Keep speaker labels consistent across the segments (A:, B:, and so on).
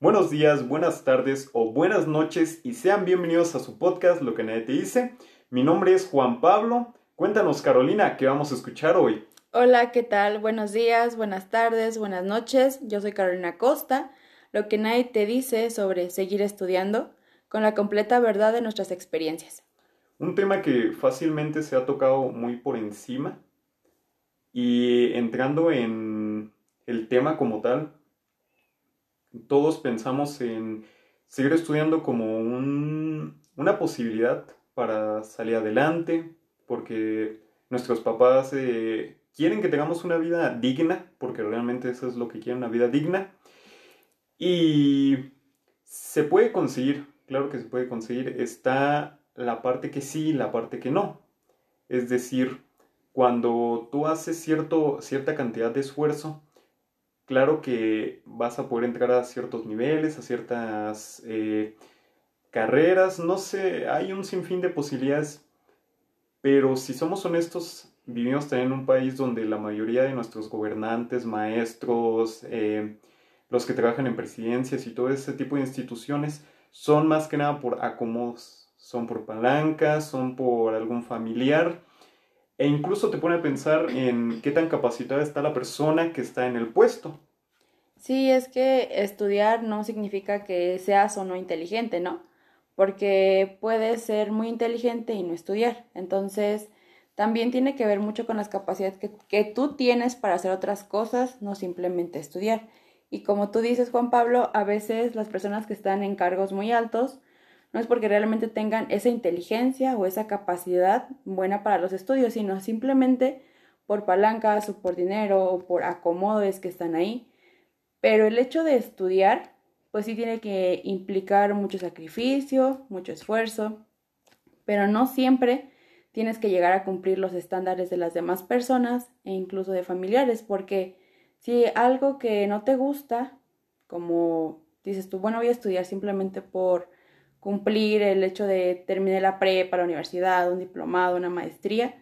A: Buenos días, buenas tardes o buenas noches y sean bienvenidos a su podcast Lo que nadie te dice. Mi nombre es Juan Pablo. Cuéntanos Carolina, ¿qué vamos a escuchar hoy?
B: Hola, ¿qué tal? Buenos días, buenas tardes, buenas noches. Yo soy Carolina Costa. Lo que nadie te dice sobre seguir estudiando con la completa verdad de nuestras experiencias.
A: Un tema que fácilmente se ha tocado muy por encima y entrando en el tema como tal, todos pensamos en seguir estudiando como una posibilidad para salir adelante, porque nuestros papás eh, quieren que tengamos una vida digna, porque realmente eso es lo que quieren, una vida digna. Y se puede conseguir, claro que se puede conseguir, está la parte que sí y la parte que no. Es decir, cuando tú haces cierto, cierta cantidad de esfuerzo, claro que vas a poder entrar a ciertos niveles, a ciertas eh, carreras, no sé, hay un sinfín de posibilidades, pero si somos honestos, vivimos también en un país donde la mayoría de nuestros gobernantes, maestros, eh, los que trabajan en presidencias y todo ese tipo de instituciones son más que nada por acomodos, son por palancas, son por algún familiar e incluso te pone a pensar en qué tan capacitada está la persona que está en el puesto.
B: Sí, es que estudiar no significa que seas o no inteligente, ¿no? Porque puedes ser muy inteligente y no estudiar. Entonces, también tiene que ver mucho con las capacidades que, que, tú tienes para hacer otras cosas, no simplemente estudiar. Y como tú dices, Juan Pablo, a veces las personas que están en cargos muy altos no es porque realmente tengan esa inteligencia o esa capacidad buena para los estudios, sino simplemente por palancas o por dinero o por acomodos que están ahí. Pero el hecho de estudiar, pues sí tiene que implicar mucho sacrificio, mucho esfuerzo, pero no siempre tienes que llegar a cumplir los estándares de las demás personas e incluso de familiares, porque si algo que no te gusta, como dices tú, bueno, voy a estudiar simplemente por cumplir el hecho de terminar la prepa, la universidad, un diplomado, una maestría,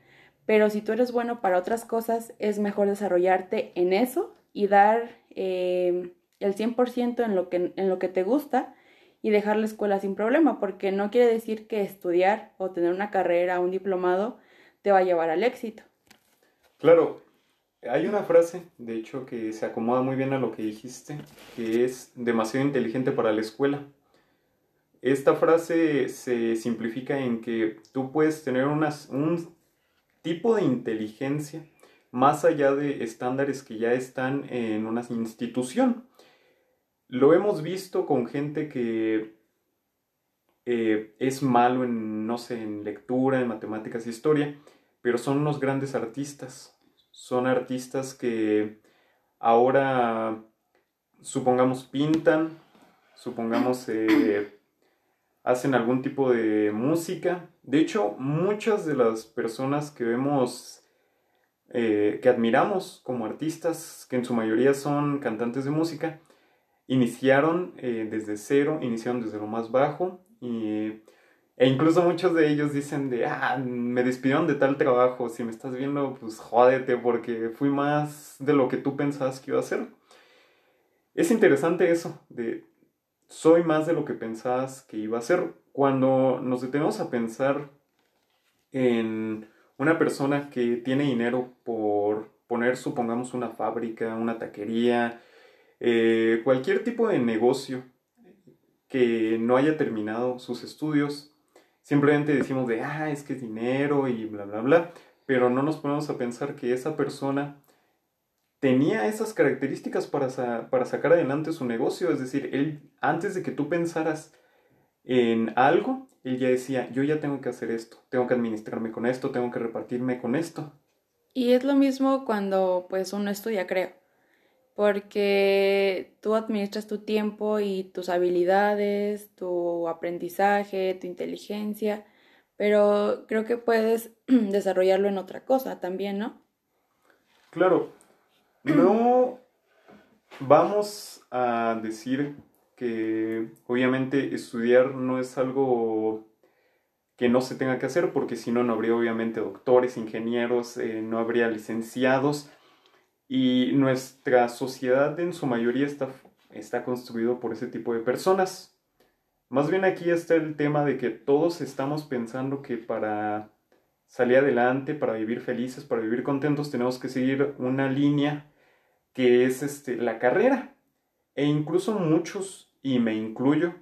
B: pero si tú eres bueno para otras cosas, es mejor desarrollarte en eso y dar eh, el 100% en lo, que, en lo que te gusta y dejar la escuela sin problema, porque no quiere decir que estudiar o tener una carrera, un diplomado, te va a llevar al éxito.
A: Claro, hay una frase, de hecho, que se acomoda muy bien a lo que dijiste, que es demasiado inteligente para la escuela. Esta frase se simplifica en que tú puedes tener un tipo de inteligencia más allá de estándares que ya están en una institución. Lo hemos visto con gente que eh, es malo en, no sé, en lectura, en matemáticas, historia, pero son unos grandes artistas. Son artistas que ahora, supongamos, pintan, supongamos, eh, hacen algún tipo de música. De hecho, muchas de las personas que vemos, eh, que admiramos como artistas, que en su mayoría son cantantes de música, iniciaron eh, desde cero, iniciaron desde lo más bajo e incluso muchos de ellos dicen de, ah, me despidieron de tal trabajo, si me estás viendo, pues jódete porque fui más de lo que tú pensabas que iba a ser. Es interesante eso, de soy más de lo que pensabas que iba a ser. Cuando nos detenemos a pensar en una persona que tiene dinero por poner, supongamos, una fábrica, una taquería, eh, cualquier tipo de negocio que no haya terminado sus estudios, simplemente decimos de, ah, es que es dinero y bla, bla, bla, pero no nos ponemos a pensar que esa persona tenía esas características para, para sacar adelante su negocio. Es decir, él, antes de que tú pensaras en algo, él ya decía, yo ya tengo que hacer esto, tengo que administrarme con esto, tengo que repartirme con esto.
B: Y es lo mismo cuando pues uno estudia, creo, porque tú administras tu tiempo y tus habilidades, tu aprendizaje, tu inteligencia, pero creo que puedes desarrollarlo en otra cosa también, ¿no?
A: Claro, no vamos a decir que obviamente estudiar no es algo que no se tenga que hacer, porque si no, no habría obviamente doctores, ingenieros, eh, no habría licenciados, y nuestra sociedad en su mayoría está está construido por ese tipo de personas. Más bien aquí está el tema de que todos estamos pensando que para salir adelante, para vivir felices, para vivir contentos, tenemos que seguir una línea que es este, la carrera. E incluso muchos, y me incluyo,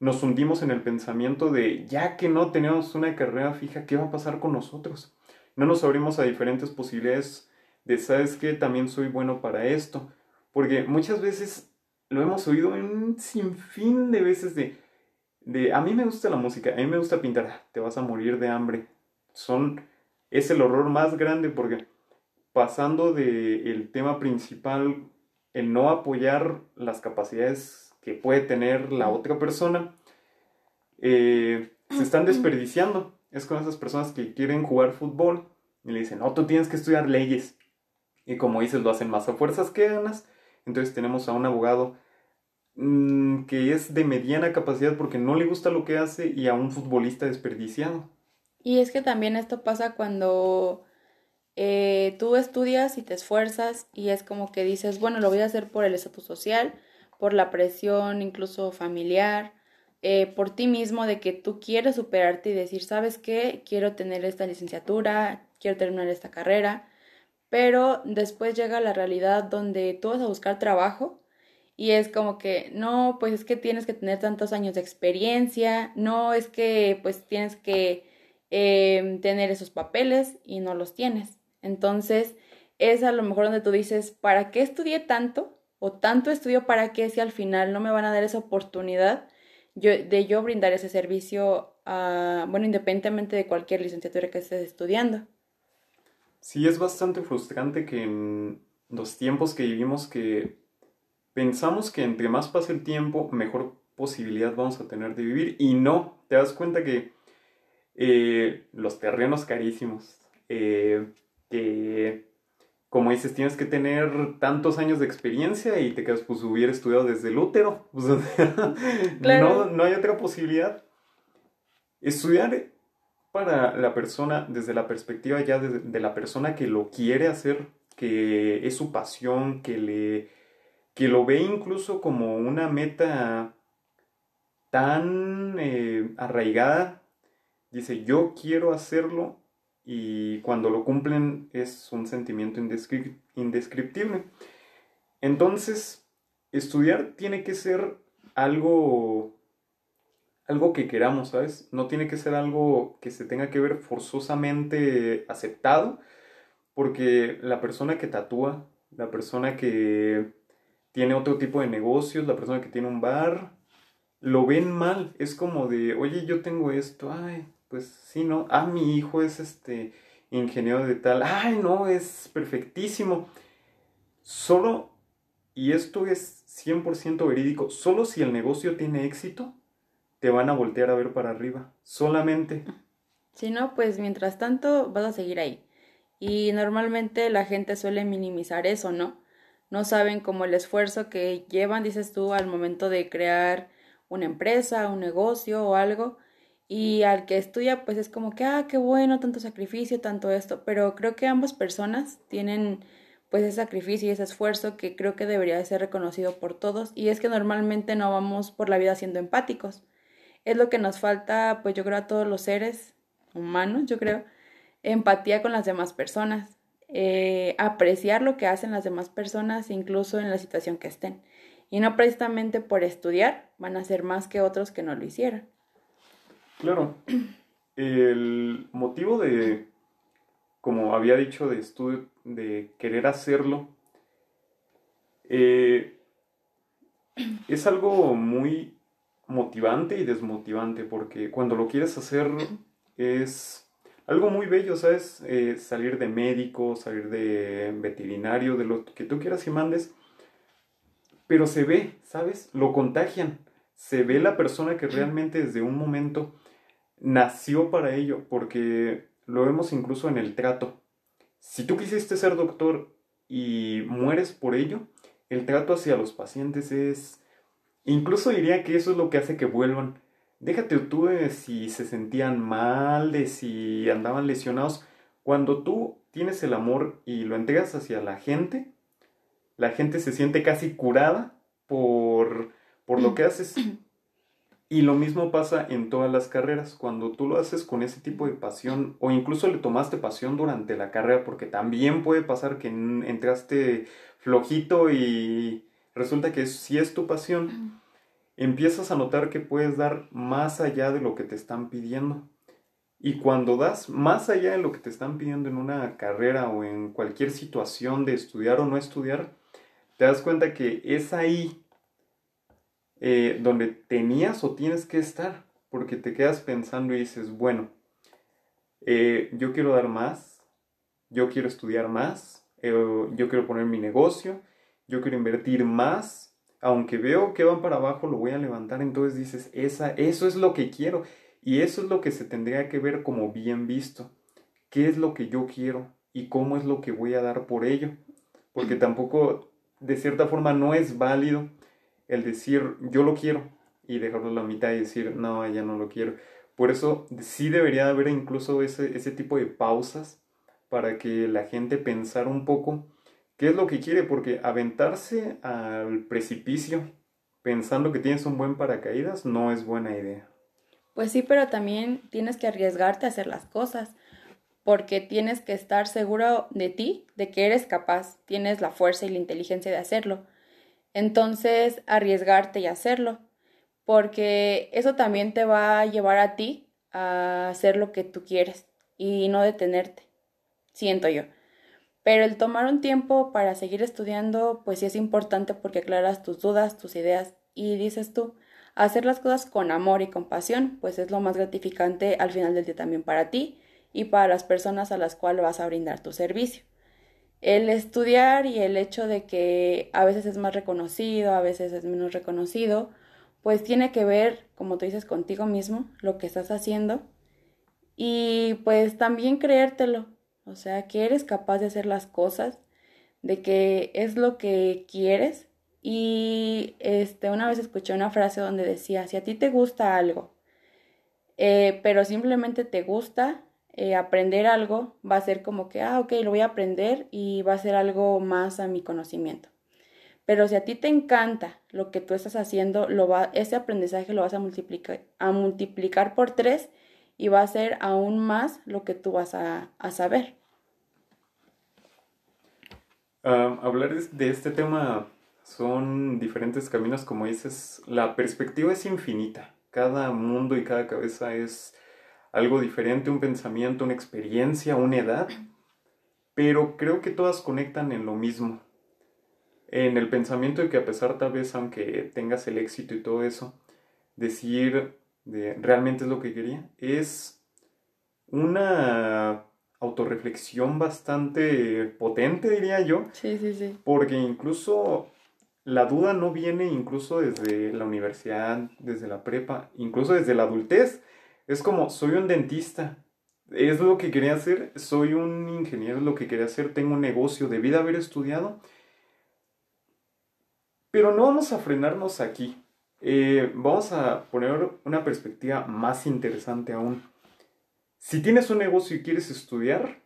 A: nos hundimos en el pensamiento de, ya que no tenemos una carrera fija, ¿qué va a pasar con nosotros? No nos abrimos a diferentes posibilidades de, ¿sabes qué? También soy bueno para esto. Porque muchas veces lo hemos oído un sinfín de veces de, de, a mí me gusta la música, a mí me gusta pintar, te vas a morir de hambre. Son, es el horror más grande porque pasando del el tema principal, el no apoyar las capacidades que puede tener la otra persona, eh, se están desperdiciando. Es con esas personas que quieren jugar fútbol y le dicen, no, tú tienes que estudiar leyes. Y como dices, lo hacen más a fuerzas que ganas. Entonces tenemos a un abogado mm, que es de mediana capacidad porque no le gusta lo que hace y a un futbolista desperdiciado.
B: Y es que también esto pasa cuando eh, tú estudias y te esfuerzas y es como que dices, bueno, lo voy a hacer por el estatus social, por la presión incluso familiar, eh, por ti mismo de que tú quieres superarte y decir, ¿sabes qué? Quiero tener esta licenciatura, quiero terminar esta carrera, pero después llega la realidad donde tú vas a buscar trabajo y es como que, no, pues es que tienes que tener tantos años de experiencia, no es que pues tienes que eh, tener esos papeles y no los tienes. Entonces, es a lo mejor donde tú dices, ¿para qué estudié tanto? O tanto estudio para qué si al final no me van a dar esa oportunidad de yo brindar ese servicio, a, bueno, independientemente de cualquier licenciatura que estés estudiando.
A: Sí, es bastante frustrante que en los tiempos que vivimos que pensamos que entre más pase el tiempo, mejor posibilidad vamos a tener de vivir y no, te das cuenta que eh, los terrenos carísimos, eh, que, como dices, tienes que tener tantos años de experiencia y te quedas, pues hubiera estudiado desde el útero. no, no hay otra posibilidad. Estudiar para la persona, desde la perspectiva ya de, la persona que lo quiere hacer, que es su pasión, que, le, que lo ve incluso como una meta tan eh, arraigada, dice, yo quiero hacerlo y cuando lo cumplen es un sentimiento indescriptible. Entonces, estudiar tiene que ser algo algo que queramos, ¿sabes? No tiene que ser algo que se tenga que ver forzosamente aceptado, porque la persona que tatúa, la persona que tiene otro tipo de negocios, la persona que tiene un bar, lo ven mal. Es como de, oye, yo tengo esto, ay, pues sí, ¿no? Ah, mi hijo es este ingeniero de tal, ay, no, es perfectísimo. Solo, y esto es 100% verídico, solo si el negocio tiene éxito, te van a voltear a ver para arriba, solamente.
B: Si no, pues mientras tanto vas a seguir ahí. Y normalmente la gente suele minimizar eso, ¿no? No saben como el esfuerzo que llevan, dices tú, al momento de crear una empresa, un negocio o algo y al que estudia pues es como que, ah, qué bueno, tanto sacrificio, tanto esto, pero creo que ambas personas tienen pues ese sacrificio y ese esfuerzo que creo que debería de ser reconocido por todos y es que normalmente no vamos por la vida siendo empáticos. Es lo que nos falta pues yo creo a todos los seres humanos, yo creo, empatía con las demás personas, eh, apreciar lo que hacen las demás personas incluso en la situación que estén. Y no precisamente por estudiar van a ser más que otros que no lo hicieron.
A: Claro. El motivo de, como había dicho, de estudio, de querer hacerlo, eh, es algo muy motivante y desmotivante porque cuando lo quieres hacer es algo muy bello, ¿sabes? Eh, salir de médico, salir de veterinario, de lo que tú quieras y mandes, pero se ve, ¿sabes? Lo contagian. Se ve la persona que realmente desde un momento nació para ello, porque lo vemos incluso en el trato. Si tú quisiste ser doctor y mueres por ello, el trato hacia los pacientes es... Incluso diría que eso es lo que hace que vuelvan. Déjate tú de si se sentían mal, de si andaban lesionados. Cuando tú tienes el amor y lo entregas hacia la gente, la gente se siente casi curada por, por lo que haces. Y lo mismo pasa en todas las carreras, cuando tú lo haces con ese tipo de pasión o incluso le tomaste pasión durante la carrera, porque también puede pasar que entraste flojito y resulta que si es tu pasión, empiezas a notar que puedes dar más allá de lo que te están pidiendo. Y cuando das más allá de lo que te están pidiendo en una carrera o en cualquier situación de estudiar o no estudiar, te das cuenta que es ahí eh, donde tenías o tienes que estar, porque te quedas pensando y dices, bueno, eh, yo quiero dar más, yo quiero estudiar más, eh, yo quiero poner mi negocio, yo quiero invertir más, aunque veo que van para abajo, lo voy a levantar, entonces dices, Esa, eso es lo que quiero y eso es lo que se tendría que ver como bien visto. ¿Qué es lo que yo quiero y cómo es lo que voy a dar por ello? Porque tampoco, de cierta forma, no es válido el decir yo lo quiero y dejarlo a la mitad y decir no, ya no lo quiero. Por eso sí debería haber incluso ese, ese tipo de pausas para que la gente pensara un poco qué es lo que quiere, porque aventarse al precipicio pensando que tienes un buen paracaídas no es buena idea.
B: Pues sí, pero también tienes que arriesgarte a hacer las cosas, porque tienes que estar seguro de ti, de que eres capaz, tienes la fuerza y la inteligencia de hacerlo. Entonces, arriesgarte y hacerlo, porque eso también te va a llevar a ti a hacer lo que tú quieres y no detenerte, siento yo. Pero el tomar un tiempo para seguir estudiando, pues sí es importante porque aclaras tus dudas, tus ideas y dices tú, hacer las cosas con amor y con pasión, pues es lo más gratificante al final del día también para ti y para las personas a las cuales vas a brindar tu servicio el estudiar y el hecho de que a veces es más reconocido, a veces es menos reconocido, pues tiene que ver, como tú dices, contigo mismo, lo que estás haciendo. Y pues también creértelo, o sea, que eres capaz de hacer las cosas, de que es lo que quieres. Y este, una vez escuché una frase donde decía, si a ti te gusta algo, eh, pero simplemente te gusta, eh, aprender algo va a ser como que, ah, ok, lo voy a aprender y va a ser algo más a mi conocimiento. Pero si a ti te encanta lo que tú estás haciendo, lo va, ese aprendizaje lo vas a multiplicar, a multiplicar por tres y va a ser aún más lo que tú vas a, saber.
A: hablar de este tema son diferentes caminos, como dices, la perspectiva es infinita. Cada mundo y cada cabeza es algo diferente, un pensamiento, una experiencia, una edad, pero creo que todas conectan en lo mismo. En el pensamiento de que a pesar tal vez, aunque tengas el éxito y todo eso, decir de, realmente es lo que quería, es una autorreflexión bastante potente, diría yo.
B: Sí, sí, sí.
A: Porque incluso la duda no viene incluso desde la universidad, desde la prepa, incluso desde la adultez. Es como, soy un dentista, es lo que quería hacer, soy un ingeniero, es lo que quería hacer, tengo un negocio, debí de haber estudiado. Pero no vamos a frenarnos aquí. Eh, vamos a poner una perspectiva más interesante aún. Si tienes un negocio y quieres estudiar,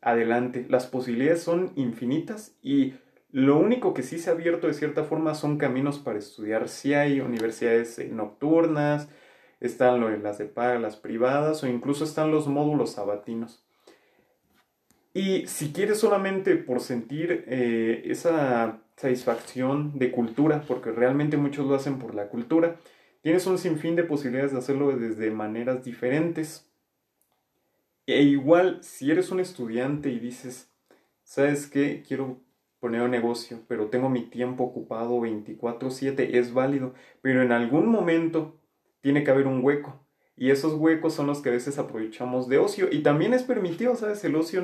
A: adelante. Las posibilidades son infinitas y lo único que sí se ha abierto de cierta forma son caminos para estudiar. Si hay universidades nocturnas, están las de paga, las privadas o incluso están los módulos sabatinos. Y si quieres solamente por sentir eh, esa satisfacción de cultura, porque realmente muchos lo hacen por la cultura, tienes un sinfín de posibilidades de hacerlo desde maneras diferentes. E igual, si eres un estudiante y dices, ¿sabes qué? Quiero poner un negocio, pero tengo mi tiempo ocupado 24/7, es válido, pero en algún momento tiene que haber un hueco. Y esos huecos son los que a veces aprovechamos de ocio. Y también es permitido, ¿sabes? El ocio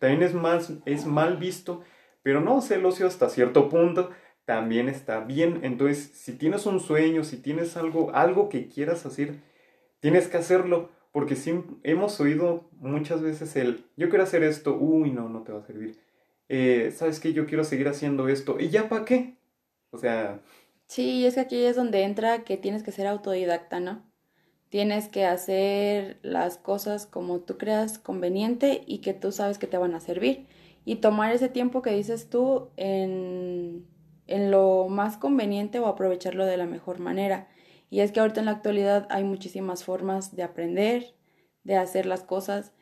A: también es, más, es mal visto, pero no, el ocio hasta cierto punto también está bien. Entonces, si tienes un sueño, si tienes algo, algo que quieras hacer, tienes que hacerlo. Porque sí, hemos oído muchas veces el, yo quiero hacer esto, uy, no, no te va a servir. Eh, ¿Sabes qué? Yo quiero seguir haciendo esto. ¿Y ya para qué? O sea,
B: Sí, es que aquí es donde entra que tienes que ser autodidacta, ¿no? Tienes que hacer las cosas como tú creas conveniente y que tú sabes que te van a servir. Y tomar ese tiempo que dices tú en en lo más conveniente o aprovecharlo de la mejor manera. Y es que ahorita en la actualidad hay muchísimas formas de aprender, de hacer las cosas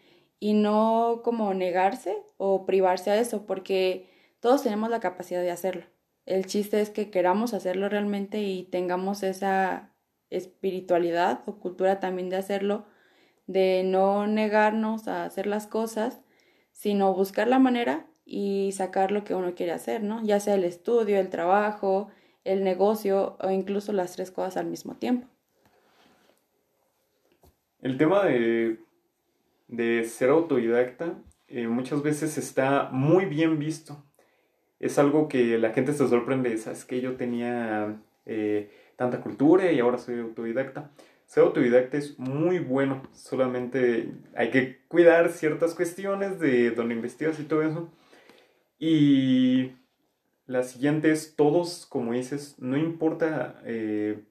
B: y no como negarse o privarse a eso, porque todos tenemos la capacidad de hacerlo. El chiste es que queramos hacerlo realmente y tengamos esa espiritualidad o cultura también de hacerlo, de no negarnos a hacer las cosas, sino buscar la manera y sacar lo que uno quiere hacer, ¿no? Ya sea el estudio, el trabajo, el negocio o incluso las tres cosas al mismo tiempo.
A: El tema de, de ser autodidacta eh, muchas veces está muy bien visto. Es algo que la gente se sorprende, ¿sabes? Que yo tenía eh, tanta cultura y ahora soy autodidacta. Ser autodidacta es muy bueno, solamente hay que cuidar ciertas cuestiones de donde investigas y todo eso. Y la siguiente es, todos, como dices, no importa eh,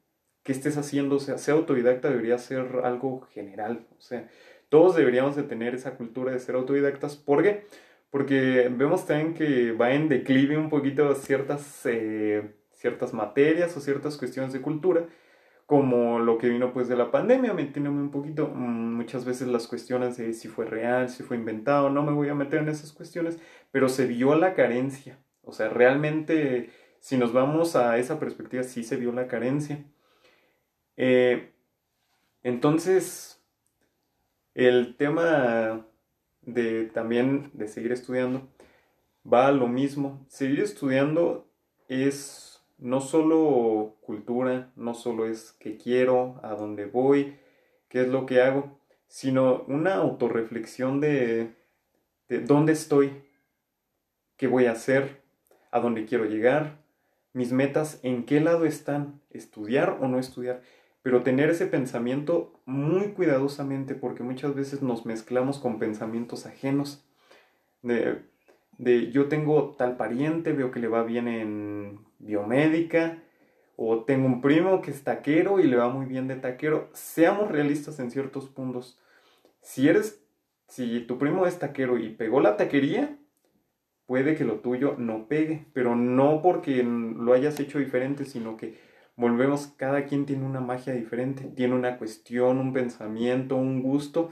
A: qué estés haciendo, o sea, ser autodidacta debería ser algo general, o sea, todos deberíamos de tener esa cultura de ser autodidactas. ¿Por qué? Vemos también que va en declive un poquito ciertas, eh, ciertas materias o ciertas cuestiones de cultura, como lo que vino pues de la pandemia, metiéndome un poquito, mm, muchas veces las cuestiones de si fue real, si fue inventado, no me voy a meter en esas cuestiones, pero se vio la carencia. O sea, realmente, si nos vamos a esa perspectiva, sí se vio la carencia. Eh, entonces, el tema de también de seguir estudiando va a lo mismo. Seguir estudiando es no solo cultura, no solo es qué quiero, a dónde voy, qué es lo que hago, sino una autorreflexión de, de dónde estoy, qué voy a hacer, a dónde quiero llegar, mis metas, en qué lado están, estudiar o no estudiar, pero tener ese pensamiento muy cuidadosamente porque muchas veces nos mezclamos con pensamientos ajenos de, de yo tengo tal pariente, veo que le va bien en biomédica, o tengo un primo que es taquero y le va muy bien de taquero. Seamos realistas en ciertos puntos. Si eres, si tu primo es taquero y pegó la taquería, puede que lo tuyo no pegue, pero no porque lo hayas hecho diferente, sino que volvemos, cada quien tiene una magia diferente, tiene una cuestión, un pensamiento, un gusto,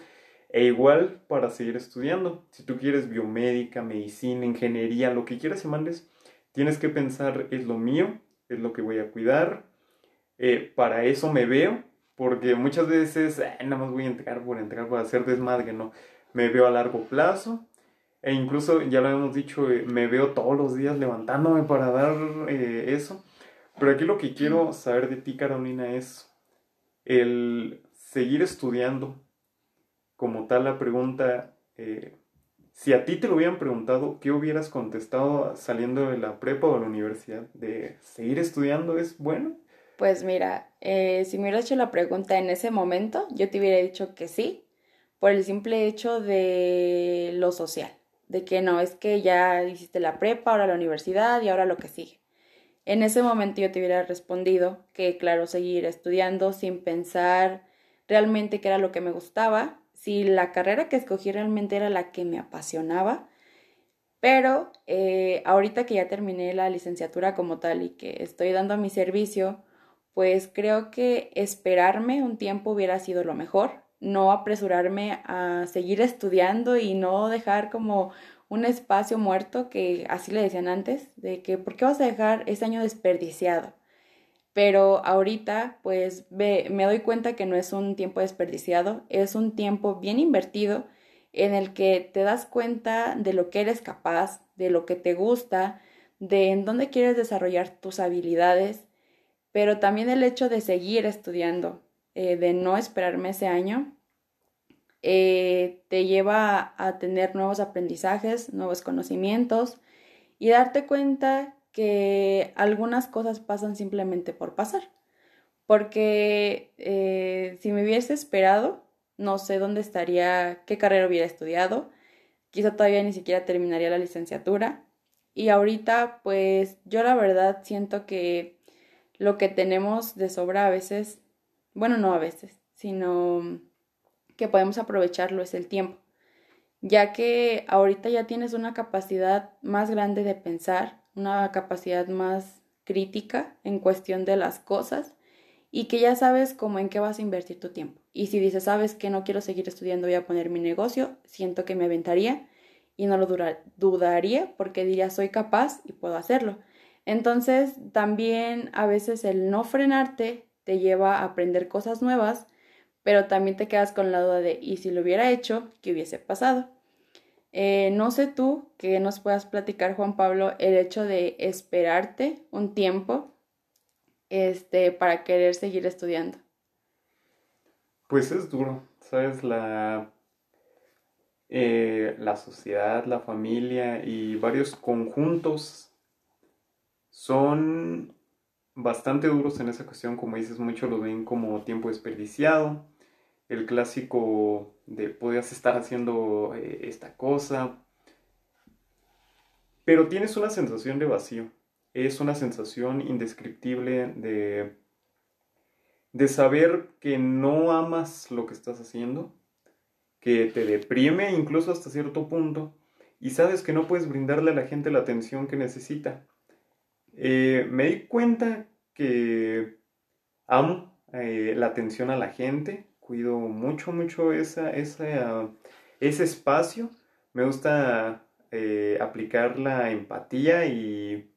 A: e igual para seguir estudiando. Si tú quieres biomédica, medicina, ingeniería, lo que quieras y mandes, tienes que pensar, es lo mío, es lo que voy a cuidar, eh, para eso me veo, porque muchas veces eh, nada más voy a entregar por entregar, por hacer desmadre, no, me veo a largo plazo, e incluso, ya lo hemos dicho, eh, me veo todos los días levantándome para dar eh, eso. Pero aquí lo que quiero saber de ti, Carolina, es el seguir estudiando. Como tal, la pregunta, eh, si a ti te lo hubieran preguntado, ¿qué hubieras contestado saliendo de la prepa o de la universidad? ¿De seguir estudiando es bueno?
B: Pues mira, si me hubieras hecho la pregunta en ese momento, yo te hubiera dicho que sí, por el simple hecho de lo social de que no, es que ya hiciste la prepa, ahora la universidad y ahora lo que sigue. En ese momento yo te hubiera respondido que, claro, seguir estudiando sin pensar realmente qué era lo que me gustaba, si la carrera que escogí realmente era la que me apasionaba, pero eh, ahorita que ya terminé la licenciatura como tal y que estoy dando mi servicio, pues creo que esperarme un tiempo hubiera sido lo mejor no apresurarme a seguir estudiando y no dejar como un espacio muerto, que así le decían antes, de que ¿por qué vas a dejar ese año desperdiciado? Pero ahorita pues me doy cuenta que no es un tiempo desperdiciado, es un tiempo bien invertido en el que te das cuenta de lo que eres capaz, de lo que te gusta, de en dónde quieres desarrollar tus habilidades, pero también el hecho de seguir estudiando, eh, de no esperarme ese año, eh, te lleva a tener nuevos aprendizajes, nuevos conocimientos y darte cuenta que algunas cosas pasan simplemente por pasar. Porque eh, si me hubiese esperado, no sé dónde estaría, qué carrera hubiera estudiado, quizá todavía ni siquiera terminaría la licenciatura. Y ahorita, pues yo la verdad siento que lo que tenemos de sobra a veces bueno, no a veces, sino que podemos aprovecharlo es el tiempo, ya que ahorita ya tienes una capacidad más grande de pensar, una capacidad más crítica en cuestión de las cosas y que ya sabes cómo en qué vas a invertir tu tiempo. Y si dices, sabes que no quiero seguir estudiando, voy a poner mi negocio, siento que me aventaría y no lo dudaría porque diría, soy capaz y puedo hacerlo. Entonces, también a veces el no frenarte te lleva a aprender cosas nuevas, pero también te quedas con la duda de, ¿y si lo hubiera hecho, qué hubiese pasado? Eh, no sé tú que nos puedas platicar, Juan Pablo, el hecho de esperarte un tiempo este, para querer seguir estudiando.
A: Pues es duro, ¿sabes? La, eh, la sociedad, la familia y varios conjuntos son bastante duros en esa cuestión, como dices, muchos lo ven como tiempo desperdiciado, el clásico de podías estar haciendo eh, esta cosa, pero tienes una sensación de vacío, es una sensación indescriptible de, de saber que no amas lo que estás haciendo, que te deprime incluso hasta cierto punto, y sabes que no puedes brindarle a la gente la atención que necesita. Eh, me di cuenta que amo eh, la atención a la gente, cuido mucho, mucho esa, ese espacio. Me gusta eh, aplicar la empatía y,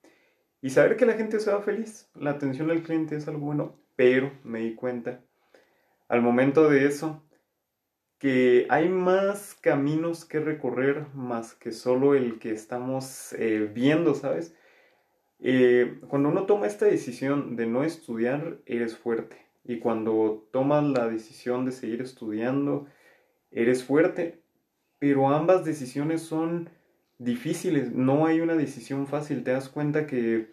A: y saber que la gente se va feliz. La atención al cliente es algo bueno, pero me di cuenta al momento de eso que hay más caminos que recorrer más que solo el que estamos viendo, ¿sabes? Eh, cuando uno toma esta decisión de no estudiar, eres fuerte. Y cuando tomas la decisión de seguir estudiando, eres fuerte. Pero ambas decisiones son difíciles. No hay una decisión fácil. Te das cuenta que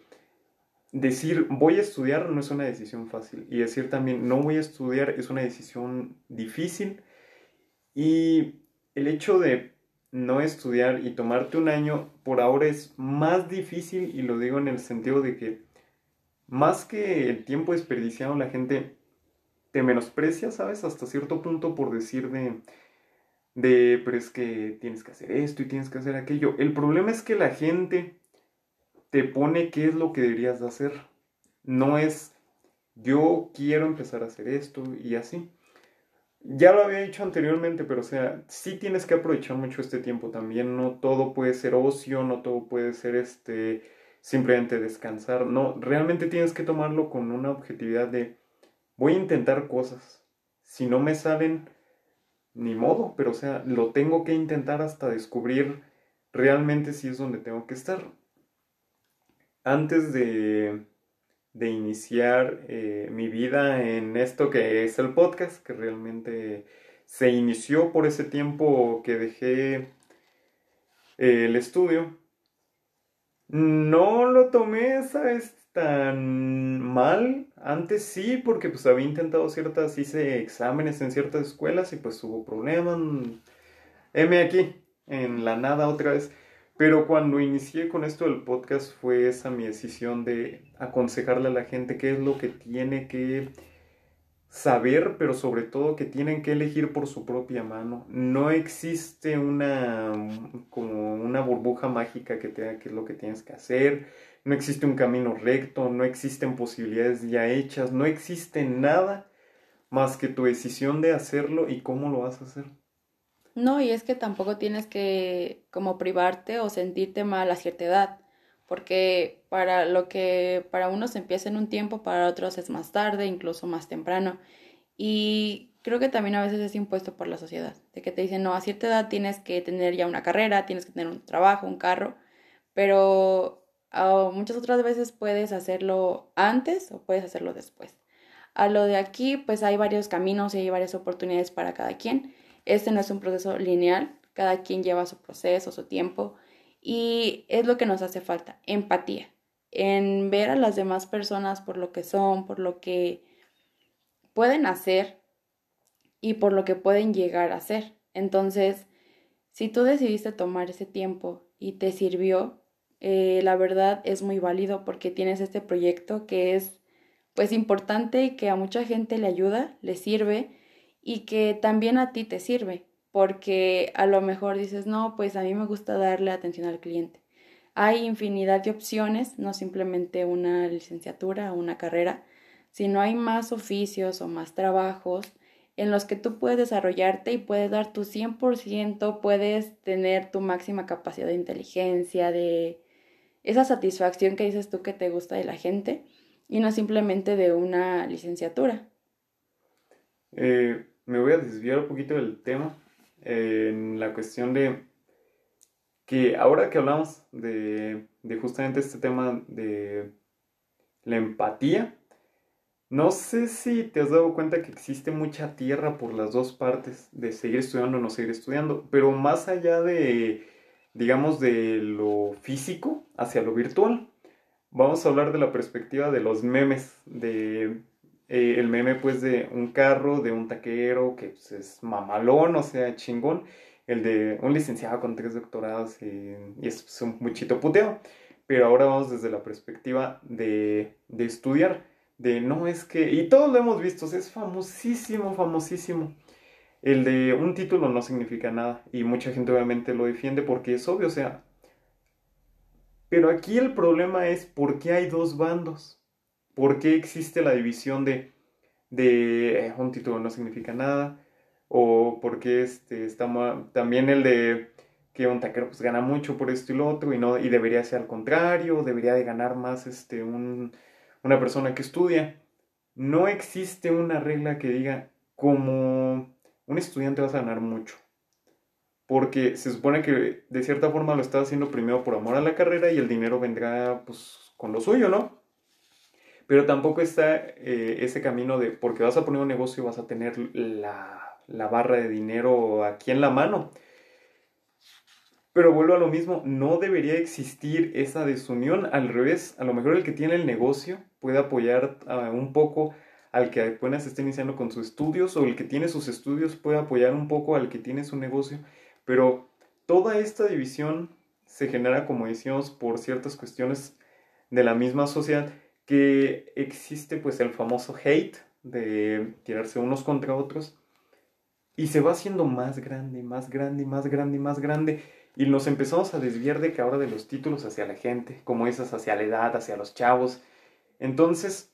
A: decir voy a estudiar no es una decisión fácil. Y decir también no voy a estudiar es una decisión difícil. Y el hecho de no estudiar y tomarte un año por ahora es más difícil y lo digo en el sentido de que más que el tiempo desperdiciado la gente te menosprecia, ¿sabes? Hasta cierto punto por decir de, de, pero es que tienes que hacer esto y tienes que hacer aquello. El problema es que la gente te pone qué es lo que deberías de hacer. No es yo quiero empezar a hacer esto y así. Ya lo había dicho anteriormente, pero o sea, sí tienes que aprovechar mucho este tiempo también. No todo puede ser ocio, no todo puede ser este simplemente descansar. No, realmente tienes que tomarlo con una objetividad de voy a intentar cosas. Si no me salen, ni modo, pero o sea, lo tengo que intentar hasta descubrir realmente si es donde tengo que estar. Antes de de iniciar eh, mi vida en esto que es el podcast, que realmente se inició por ese tiempo que dejé eh, el estudio. No lo tomé, ¿sabes? Tan mal. Antes sí, porque pues había intentado ciertas, hice exámenes en ciertas escuelas y pues hubo problemas. M aquí, en la nada otra vez. Pero cuando inicié con esto del podcast fue esa mi decisión de aconsejarle a la gente qué es lo que tiene que saber, pero sobre todo que tienen que elegir por su propia mano. No existe una como una burbuja mágica que te qué es lo que tienes que hacer. No existe un camino recto, no existen posibilidades ya hechas, no existe nada más que tu decisión de hacerlo y cómo lo vas a hacer.
B: No, y es que tampoco tienes que como privarte o sentirte mal a cierta edad, porque para lo que para unos empieza en un tiempo, para otros es más tarde, incluso más temprano. Y creo que también a veces es impuesto por la sociedad, de que te dicen, no, a cierta edad tienes que tener ya una carrera, tienes que tener un trabajo, un carro, pero ah, muchas otras veces puedes hacerlo antes o puedes hacerlo después. A lo de aquí, pues hay varios caminos y hay varias oportunidades para cada quien. Este no es un proceso lineal, cada quien lleva su proceso, su tiempo y es lo que nos hace falta, empatía, en ver a las demás personas por lo que son, por lo que pueden hacer y por lo que pueden llegar a ser. Entonces, si tú decidiste tomar ese tiempo y te sirvió, eh, la verdad es muy válido porque tienes este proyecto que es pues importante y que a mucha gente le ayuda, le sirve y que también a ti te sirve, porque a lo mejor dices, no, pues a mí me gusta darle atención al cliente. hay infinidad de opciones, no simplemente una licenciatura o una carrera, sino hay más oficios o más trabajos en los que tú puedes desarrollarte y puedes dar tu 100%, puedes tener tu máxima capacidad de inteligencia, de esa satisfacción que dices tú que te gusta de la gente y no simplemente de una licenciatura.
A: Eh, me voy a desviar un poquito del tema en la cuestión de que ahora que hablamos de, de justamente este tema de la empatía, no sé si te has dado cuenta que existe mucha tierra por las dos partes de seguir estudiando o no seguir estudiando, pero más allá de, digamos, de lo físico hacia lo virtual, vamos a hablar de la perspectiva de los memes, de eh, el meme pues de un carro, de un taquero que pues, es mamalón, o sea, chingón, el de un licenciado con tres doctorados y, es pues, un muchito puteo, pero ahora vamos desde la perspectiva de, de estudiar de no es que, y todos lo hemos visto, es famosísimo, famosísimo. El de un título no significa nada y mucha gente obviamente lo defiende porque es obvio, o sea. Pero aquí el problema es por qué hay dos bandos. ¿Por qué existe la división de, de eh, un título no significa nada? O por qué este, también el de que un taquero pues gana mucho por esto y lo otro y, no, y debería ser al contrario, debería de ganar más este, un, una persona que estudia. No existe una regla que diga como un estudiante vas a ganar mucho. Porque se supone que de cierta forma lo estás haciendo primero por amor a la carrera y el dinero vendrá pues con lo suyo, ¿no? Pero tampoco está eh, ese camino de porque vas a poner un negocio y vas a tener la, la barra de dinero aquí en la mano. Pero vuelvo a lo mismo, no debería existir esa desunión. Al revés, a lo mejor el que tiene el negocio puede apoyar ah, un poco al que apenas está iniciando con sus estudios o el que tiene sus estudios puede apoyar un poco al que tiene su negocio. Pero toda esta división se genera, como decíamos, por ciertas cuestiones de la misma sociedad que existe pues el famoso hate de tirarse unos contra otros y se va haciendo más grande, más grande, más grande, más grande y nos empezamos a desviar de que ahora de los títulos hacia la gente, como esas hacia la edad, hacia los chavos. Entonces,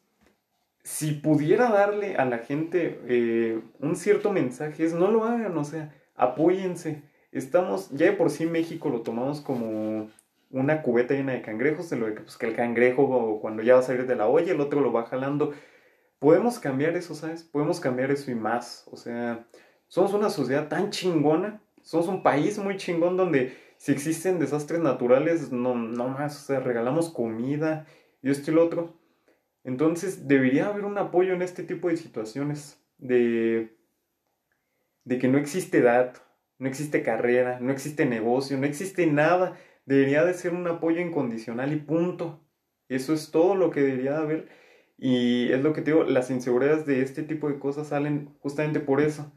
A: si pudiera darle a la gente eh, un cierto mensaje, es no lo hagan, o sea, apóyense. Estamos, ya de por sí México lo tomamos como una cubeta llena de cangrejos, de lo de que, pues, que el cangrejo cuando ya va a salir de la olla, el otro lo va jalando. Podemos cambiar eso, ¿sabes? Podemos cambiar eso y más. O sea, somos una sociedad tan chingona somos un país muy chingón donde si existen desastres naturales, no, no más, o sea, regalamos comida y esto y lo otro. Entonces debería haber un apoyo en este tipo de situaciones, de, de que no existe edad, no existe carrera, no existe negocio, no existe nada. Debería de ser un apoyo incondicional y punto. Eso es todo lo que debería haber. Y es lo que te digo, las inseguridades de este tipo de cosas salen justamente por eso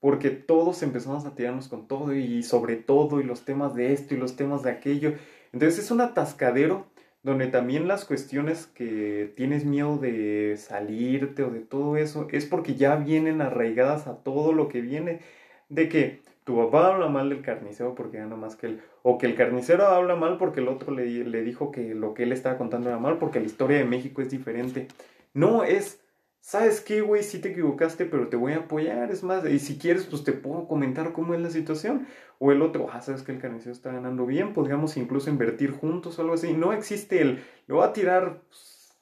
A: porque todos empezamos a tirarnos con todo y sobre todo y los temas de esto y los temas de aquello. Entonces es un atascadero donde también las cuestiones que tienes miedo de salirte o de todo eso es porque ya vienen arraigadas a todo lo que viene de que tu papá habla mal del carnicero porque gana más que él, o que el carnicero habla mal porque el otro le, le dijo que lo que él estaba contando era mal porque la historia de México es diferente. No es ¿sabes qué, güey? Sí te equivocaste, pero te voy a apoyar. Es más, y si quieres, pues te puedo comentar cómo es la situación. O el otro, ah, sabes que el carnicero está ganando bien, podríamos incluso invertir juntos o algo así. No existe el, le voy a tirar pues,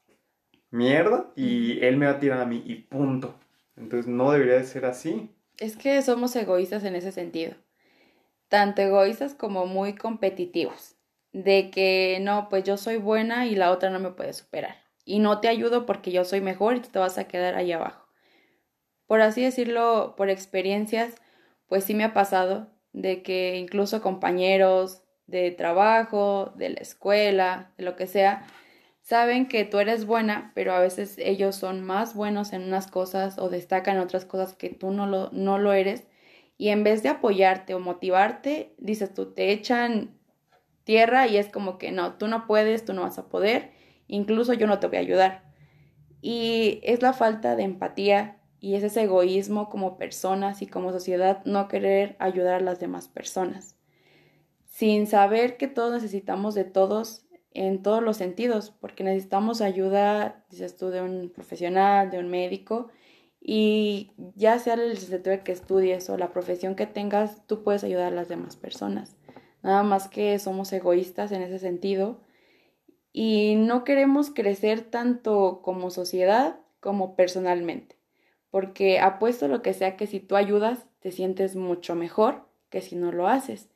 A: mierda y él me va a tirar a mí y punto. Entonces no debería de ser así.
B: Es que somos egoístas en ese sentido. Tanto egoístas como muy competitivos. De que no, pues yo soy buena y la otra no me puede superar y no te ayudo porque yo soy mejor y tú te vas a quedar ahí abajo. Por así decirlo, por experiencias, pues sí me ha pasado de que incluso compañeros de trabajo, de la escuela, de lo que sea, saben que tú eres buena, pero a veces ellos son más buenos en unas cosas o destacan otras cosas que tú no lo, no lo eres. Y en vez de apoyarte o motivarte, dices tú, te echan tierra y es como que no, tú no puedes, tú no vas a poder incluso yo no te voy a ayudar. Y es la falta de empatía y es ese egoísmo como personas y como sociedad no querer ayudar a las demás personas. sin saber que todos necesitamos de todos en todos los sentidos, porque necesitamos ayuda, dices tú, de un profesional, de un médico, y ya sea el licenciatura que estudies o la profesión que tengas, tú puedes ayudar a las demás personas. Nada más que somos egoístas en ese sentido y no queremos crecer tanto como sociedad como personalmente, porque apuesto lo que sea que si tú ayudas te sientes mucho mejor que si no lo haces.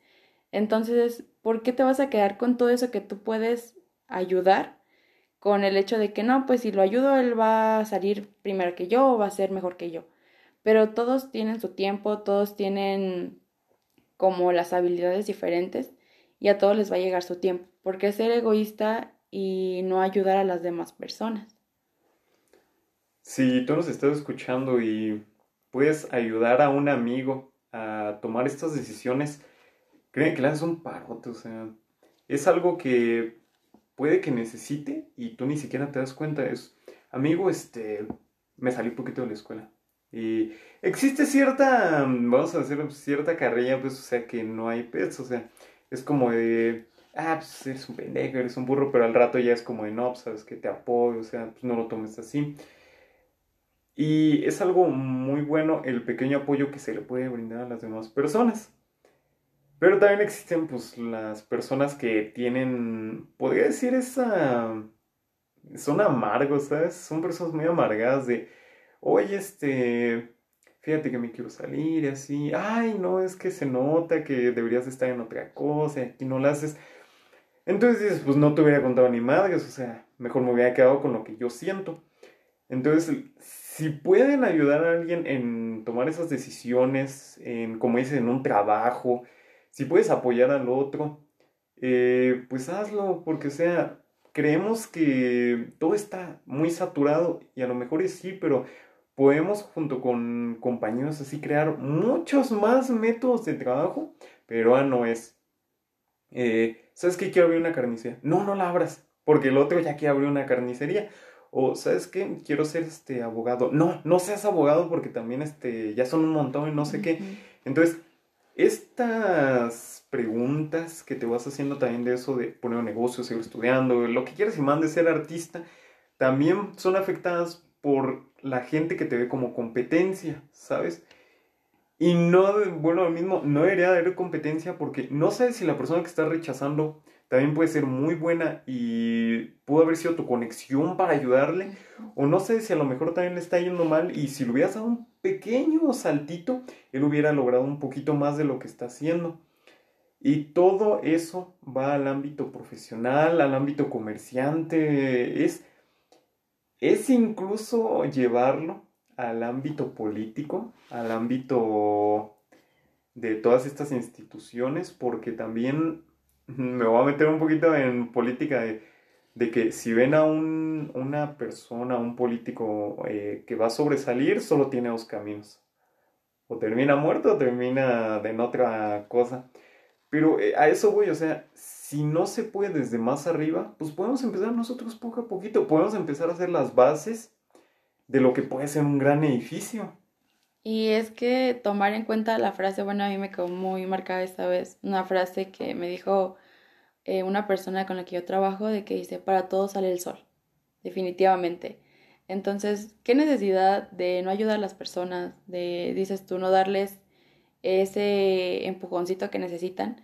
B: Entonces, ¿por qué te vas a quedar con todo eso que tú puedes ayudar? Con el hecho de que no, pues si lo ayudo, él va a salir primero que yo o va a ser mejor que yo. Pero todos tienen su tiempo, todos tienen como las habilidades diferentes y a todos les va a llegar su tiempo. Porque ser egoísta y no ayudar a las demás personas.
A: Si tú nos estás escuchando y puedes ayudar a un amigo a tomar estas decisiones, creen que le haces un parote, o sea, es algo que puede que necesite y tú ni siquiera te das cuenta. Es, amigo, este, me salí un poquito de la escuela. Y existe cierta, vamos a decir, cierta carrilla, pues, o sea, que no hay pets, o sea, es como de, ah, pues eres un pendejo, eres un burro, pero al rato ya es como de, no, pues, sabes que te apoyo, o sea, pues no lo tomes así. Y es algo muy bueno el pequeño apoyo que se le puede brindar a las demás personas. Pero también existen pues las personas que tienen, podría decir esa, son amargos, ¿sabes? Son personas muy amargadas de, oye, este, fíjate que me quiero salir y así, ay, no, es que se nota que deberías estar en otra cosa y aquí no lo haces. Entonces dices, pues no te hubiera contado ni madres, o sea, mejor me hubiera quedado con lo que yo siento. Entonces, si pueden ayudar a alguien en tomar esas decisiones, en, como dices, en un trabajo, si puedes apoyar al otro, eh, pues hazlo, porque o sea, creemos que todo está muy saturado y a lo mejor es sí, pero podemos junto con compañeros así crear muchos más métodos de trabajo, pero ah, no es. Eh, ¿Sabes qué? Quiero abrir una carnicería. No, no la abras, porque el otro ya quiere abrir una carnicería. O, ¿sabes qué? Quiero ser este abogado. No, no seas abogado porque también este, ya son un montón y no sé qué. Entonces, estas preguntas que te vas haciendo también de eso de poner un negocio, seguir estudiando, lo que quieras y mandes ser artista, también son afectadas por la gente que te ve como competencia, ¿sabes? Y no, bueno, lo mismo, no debería haber competencia porque no sabes si la persona que está rechazando también puede ser muy buena y pudo haber sido tu conexión para ayudarle. O no sé si a lo mejor también le está yendo mal y si le hubieras dado un pequeño saltito, él hubiera logrado un poquito más de lo que está haciendo. Y todo eso va al ámbito profesional, al ámbito comerciante, es, es incluso llevarlo al ámbito político, al ámbito de todas estas instituciones, porque también me voy a meter un poquito en política de, que si ven a un, una persona, un político eh, que va a sobresalir, solo tiene dos caminos. O termina muerto o termina en otra cosa. Pero eh, a eso voy, o sea, si no se puede desde más arriba, pues podemos empezar nosotros poco a poquito, podemos empezar a hacer las bases de lo que puede ser un gran edificio.
B: Y es que tomar en cuenta la frase, bueno, a mí me quedó muy marcada esta vez, una frase que me dijo eh, una persona con la que yo trabajo, de que dice, para todos sale el sol, definitivamente. Entonces, ¿qué necesidad de no ayudar a las personas, de, dices tú, no darles ese empujoncito que necesitan?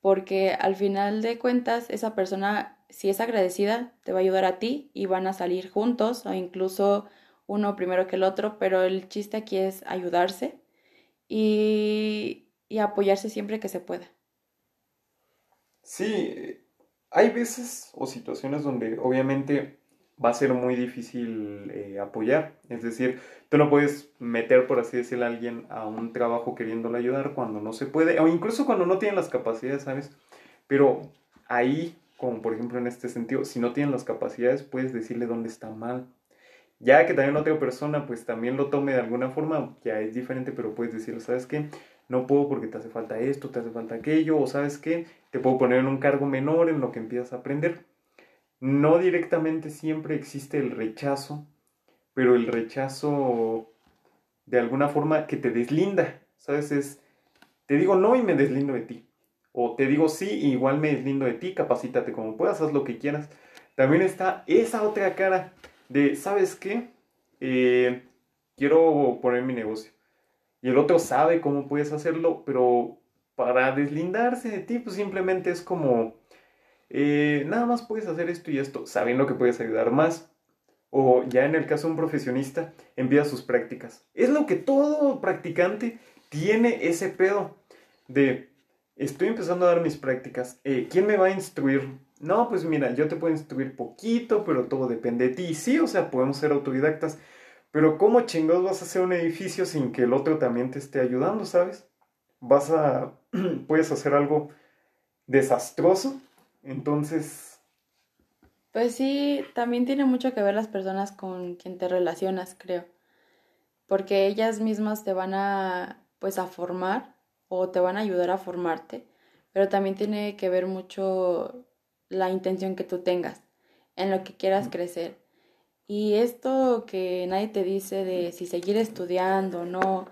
B: Porque al final de cuentas, esa persona, si es agradecida, te va a ayudar a ti y van a salir juntos o incluso uno primero que el otro, pero el chiste aquí es ayudarse y, apoyarse siempre que se pueda.
A: Sí, hay veces o situaciones donde obviamente va a ser muy difícil eh, apoyar. Es decir, tú no puedes meter, por así decirlo, a alguien a un trabajo queriéndole ayudar cuando no se puede, o incluso cuando no tiene las capacidades, ¿sabes? Pero ahí, como por ejemplo en este sentido, si no tienen las capacidades, puedes decirle dónde está mal. Ya que también otra persona pues también lo tome de alguna forma, ya es diferente, pero puedes decirle, ¿sabes qué? No puedo porque te hace falta esto, te hace falta aquello, o ¿sabes qué? Te puedo poner en un cargo menor en lo que empiezas a aprender. No directamente siempre existe el rechazo, pero el rechazo de alguna forma que te deslinda, ¿sabes? Es, te digo no y me deslindo de ti. O te digo sí, igual me deslindo de ti, capacítate como puedas, haz lo que quieras. También está esa otra cara de, ¿sabes qué? Eh, quiero poner mi negocio. Y el otro sabe cómo puedes hacerlo, pero para deslindarse de ti, pues simplemente es como, eh, nada más puedes hacer esto y esto, sabiendo que puedes ayudar más. O ya en el caso de un profesionista, envía sus prácticas. Es lo que todo practicante tiene ese pedo de estoy empezando a dar mis prácticas. Eh, ¿Quién me va a instruir? No, pues mira, yo te puedo instruir poquito, pero todo depende de ti. Sí, o sea, podemos ser autodidactas. Pero ¿cómo chingados vas a hacer un edificio sin que el otro también te esté ayudando, sabes? Vas a... puedes hacer algo desastroso. Entonces...
B: Pues sí, también tiene mucho que ver las personas con quien te relacionas, creo. Porque ellas mismas te van a, pues, a formar o te van a ayudar a formarte, pero también tiene que ver mucho la intención que tú tengas, en lo que quieras crecer. Y esto que nadie te dice de si seguir estudiando o no,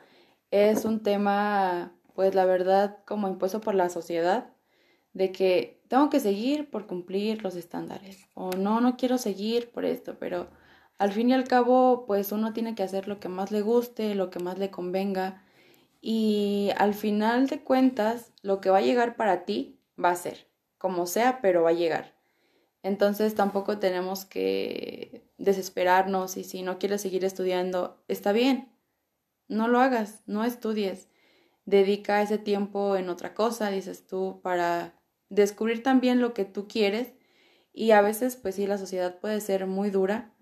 B: es un tema, pues la verdad, como impuesto por la sociedad, de que tengo que seguir por cumplir los estándares, o no, no quiero seguir por esto, pero al fin y al cabo, pues uno tiene que hacer lo que más le guste, lo que más le convenga, y al final de cuentas, lo que va a llegar para ti va a ser, como sea, pero va a llegar. Entonces tampoco tenemos que desesperarnos y si no quieres seguir estudiando, está bien, no lo hagas, no estudies. Dedica ese tiempo en otra cosa, dices tú, para descubrir también lo que tú quieres. Y a veces, pues sí, la sociedad puede ser muy dura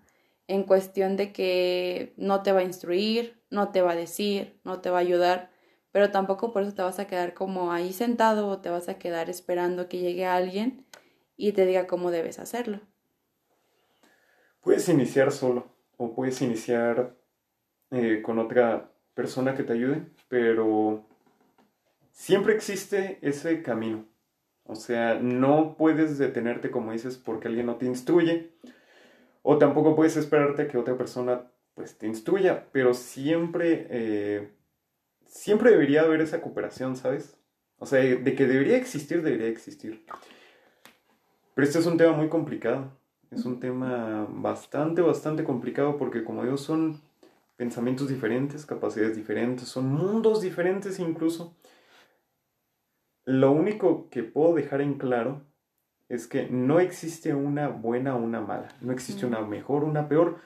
B: en cuestión de que no te va a instruir, no te va a decir, no te va a ayudar pero tampoco por eso te vas a quedar como ahí sentado o te vas a quedar esperando que llegue alguien y te diga cómo debes hacerlo.
A: Puedes iniciar solo o puedes iniciar eh, con otra persona que te ayude, pero siempre existe ese camino. O sea, no puedes detenerte, como dices, porque alguien no te instruye, o tampoco puedes esperarte que otra persona pues te instruya, pero siempre eh, siempre debería haber esa cooperación, ¿sabes? O sea, de que debería existir, debería existir. Pero este es un tema muy complicado. Es un tema bastante, bastante complicado porque, como digo, son pensamientos diferentes, capacidades diferentes, son mundos diferentes incluso. Lo único que puedo dejar en claro es que no existe una buena o una mala, no existe una mejor o una peor,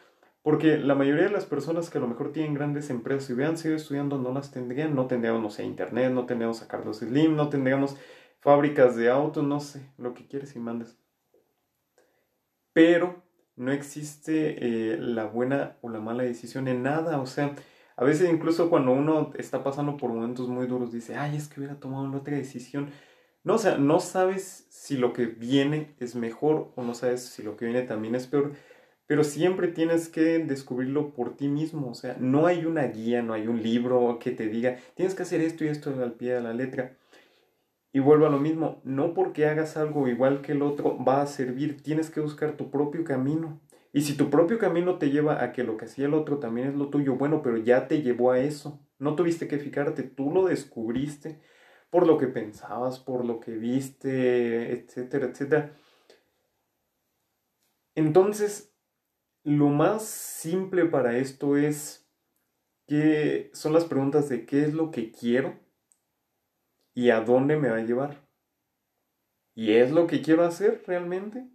A: porque la mayoría de las personas que a lo mejor tienen grandes empresas y hubieran seguido estudiando no las tendrían, no tendríamos, no sé, internet, no tendríamos a Carlos Slim, no tendríamos fábricas de autos, no sé, lo que quieres y mandes. Pero no existe eh, la buena o la mala decisión en nada, o sea, a veces incluso cuando uno está pasando por momentos muy duros dice, ay, es que hubiera tomado otra decisión. No, o sea, no sabes si lo que viene es mejor o no sabes si lo que viene también es peor pero siempre tienes que descubrirlo por ti mismo, o sea, no hay una guía, no hay un libro que te diga, tienes que hacer esto y esto al pie de la letra. Y vuelvo a lo mismo, no porque hagas algo igual que el otro va a servir, tienes que buscar tu propio camino. Y si tu propio camino te lleva a que lo que hacía el otro también es lo tuyo, bueno, pero ya te llevó a eso. No tuviste que fijarte, tú lo descubriste por lo que pensabas, por lo que viste, etcétera, etcétera. Entonces, lo más simple para esto es que son las preguntas de qué es lo que quiero y a dónde me va a llevar. ¿Y es lo que quiero hacer realmente?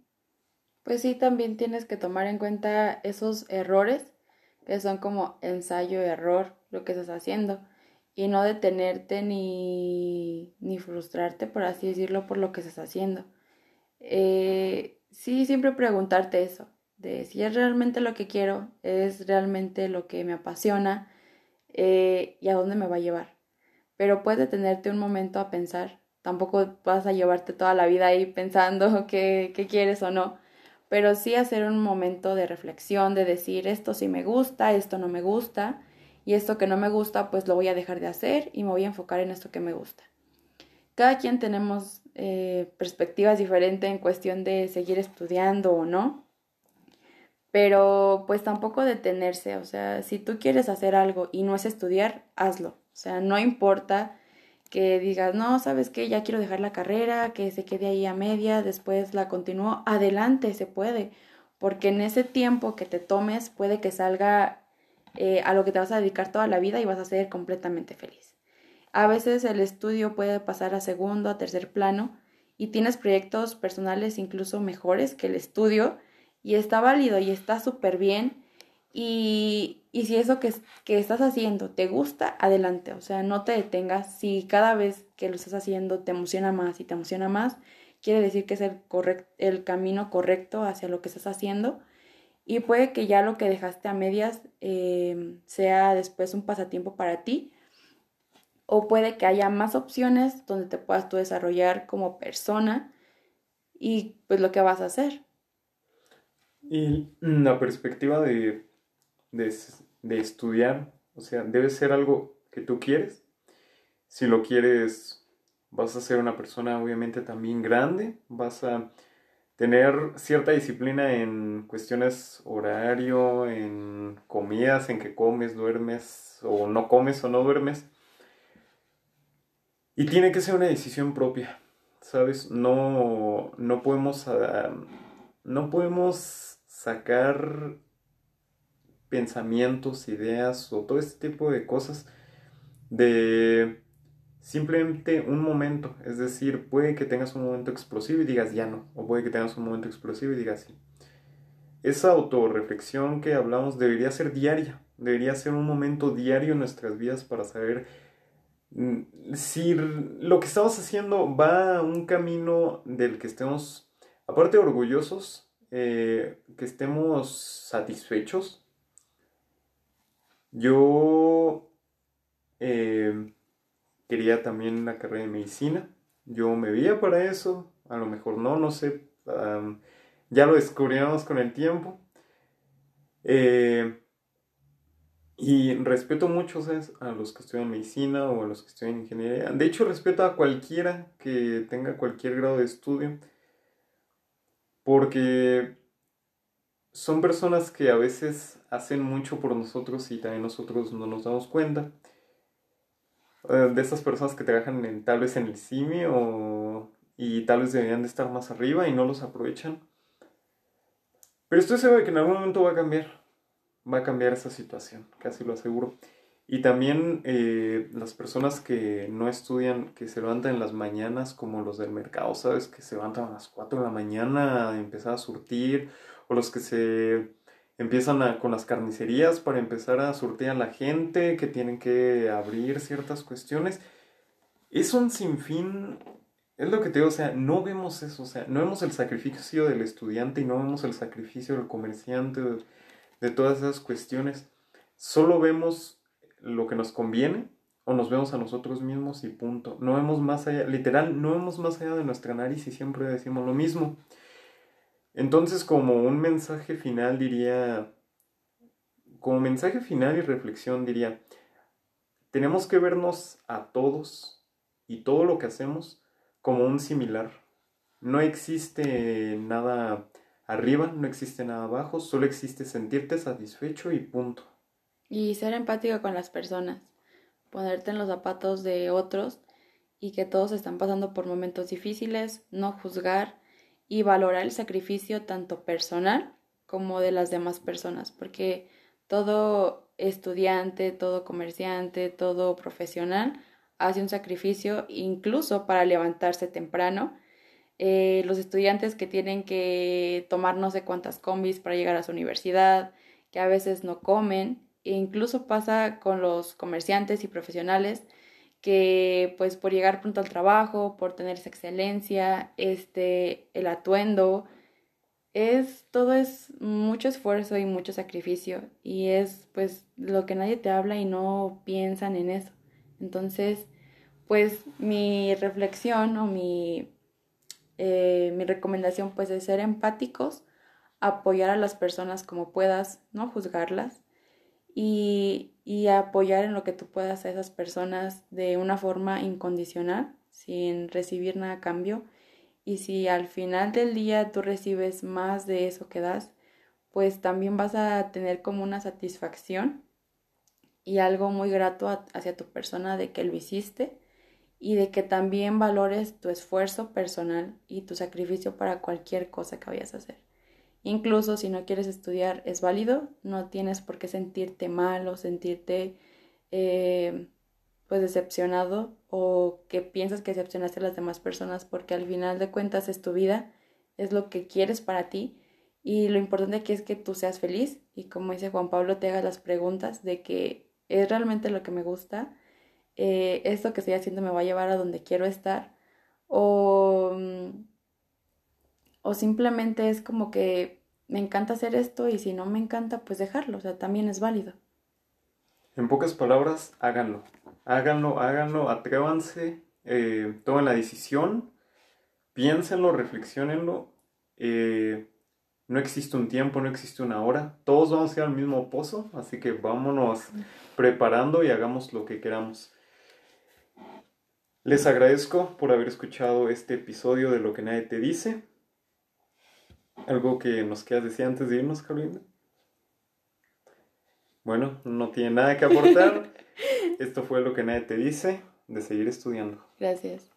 B: Pues sí, también tienes que tomar en cuenta esos errores que son como ensayo-error, lo que estás haciendo, y no detenerte ni, ni frustrarte, por así decirlo, por lo que estás haciendo. Eh, sí, siempre preguntarte eso, de si es realmente lo que quiero, es realmente lo que me apasiona eh, y a dónde me va a llevar. Pero puedes detenerte un momento a pensar, tampoco vas a llevarte toda la vida ahí pensando qué, qué quieres o no, pero sí hacer un momento de reflexión, de decir esto sí me gusta, esto no me gusta, y esto que no me gusta pues lo voy a dejar de hacer y me voy a enfocar en esto que me gusta. Cada quien tenemos eh, perspectivas diferentes en cuestión de seguir estudiando o no, pero pues tampoco detenerse, o sea, si tú quieres hacer algo y no es estudiar, hazlo, o sea, no importa que digas, no, sabes qué, ya quiero dejar la carrera, que se quede ahí a media, después la continúo, adelante, se puede, porque en ese tiempo que te tomes puede que salga eh, a lo que te vas a dedicar toda la vida y vas a ser completamente feliz. A veces el estudio puede pasar a segundo, a tercer plano y tienes proyectos personales incluso mejores que el estudio y está válido y está súper bien y, y si eso que, que, estás haciendo te gusta, adelante. O sea, no te detengas. Si cada vez que lo estás haciendo te emociona más y te emociona más, quiere decir que es el, el camino correcto hacia lo que estás haciendo. Y puede que ya lo que dejaste a medias eh, sea después un pasatiempo para ti. O puede que haya más opciones donde te puedas tú desarrollar como persona y pues lo que vas a hacer.
A: Y la perspectiva de de, estudiar, o sea, debe ser algo que tú quieres. Si lo quieres, vas a ser una persona obviamente también grande, vas a tener cierta disciplina en cuestiones horario, en comidas, en que comes, duermes o no comes o no duermes. Y tiene que ser una decisión propia, ¿sabes? No, no podemos, ah, no podemos sacar pensamientos, ideas o todo este tipo de cosas de simplemente un momento. Es decir, puede que tengas un momento explosivo y digas ya no, o puede que tengas un momento explosivo y digas sí. Esa autorreflexión que hablamos debería ser diaria, debería ser un momento diario en nuestras vidas para saber mm, si lo que estamos haciendo va a un camino del que estemos, aparte orgullosos, eh, que estemos satisfechos yo eh, quería también la carrera de medicina. Yo me veía para eso, a lo mejor no, no sé. ya lo descubríamos con el tiempo. Eh, y respeto mucho a los que estudian medicina o a los que estudian ingeniería. De hecho, respeto a cualquiera que tenga cualquier grado de estudio. Porque son personas que a veces hacen mucho por nosotros y también nosotros no nos damos cuenta. Eh, de esas personas que trabajan en, tal vez en el CIMI o, y tal vez deberían de estar más arriba y no los aprovechan. Pero estoy seguro de que en algún momento va a cambiar. Va a cambiar esa situación, casi lo aseguro. Y también eh, las personas que no estudian, que se levantan en las mañanas, como los del mercado, ¿sabes? Que se levantan a las 4 de la mañana a empezar a surtir, o los que se empiezan con las carnicerías para empezar a surtir a la gente, que tienen que abrir ciertas cuestiones. Es un sinfín, es lo que te digo, o sea, no vemos eso, o sea, no vemos el sacrificio del estudiante y no vemos el sacrificio del comerciante, de, de todas esas cuestiones. Solo vemos lo que nos conviene o nos vemos a nosotros mismos y punto. No vemos más allá, literal, no vemos más allá de nuestra nariz y siempre decimos lo mismo. Entonces, como un mensaje final diría, como mensaje final y reflexión diría, tenemos que vernos a todos y todo lo que hacemos como un similar. No existe nada arriba, no existe nada abajo, solo existe sentirte satisfecho y punto.
B: Y ser empático con las personas, ponerte en los zapatos de otros y que todos están pasando por momentos difíciles, no juzgar y valorar el sacrificio tanto personal como de las demás personas, porque todo estudiante, todo comerciante, todo profesional hace un sacrificio incluso para levantarse temprano. Eh, los estudiantes que tienen que tomar no sé cuántas combis para llegar a su universidad, que a veces no comen, e incluso pasa con los comerciantes y profesionales que pues por llegar pronto al trabajo, por tener esa excelencia, este, el atuendo, es, todo es mucho esfuerzo y mucho sacrificio y es pues lo que nadie te habla y no piensan en eso. Entonces, pues mi reflexión o mi, eh, mi recomendación pues es ser empáticos, apoyar a las personas como puedas, no juzgarlas y, apoyar en lo que tú puedas a esas personas de una forma incondicional, sin recibir nada a cambio. Y si al final del día tú recibes más de eso que das, pues también vas a tener como una satisfacción y algo muy grato hacia tu persona de que lo hiciste y de que también valores tu esfuerzo personal y tu sacrificio para cualquier cosa que vayas a hacer. Incluso si no quieres estudiar es válido, no tienes por qué sentirte mal o sentirte eh, pues decepcionado o que piensas que decepcionaste a las demás personas porque al final de cuentas es tu vida, es lo que quieres para ti. Y lo importante aquí es que tú seas feliz y como dice Juan Pablo te hagas las preguntas de que es realmente lo que me gusta, eh, esto que estoy haciendo me va a llevar a donde quiero estar o, mm, o simplemente es como que me encanta hacer esto y si no me encanta pues dejarlo, o sea, también es válido.
A: En pocas palabras, háganlo, háganlo, háganlo, atrévanse, eh, tomen la decisión, piénsenlo, reflexionenlo. Eh, no existe un tiempo, no existe una hora. Todos vamos a ir al mismo pozo, así que vámonos preparando y hagamos lo que queramos. Les agradezco por haber escuchado este episodio de Lo que nadie te dice. ¿Algo que nos quieras decir antes de irnos, Carolina? Bueno, no tiene nada que aportar. Esto fue lo que nadie te dice de seguir estudiando.
B: Gracias.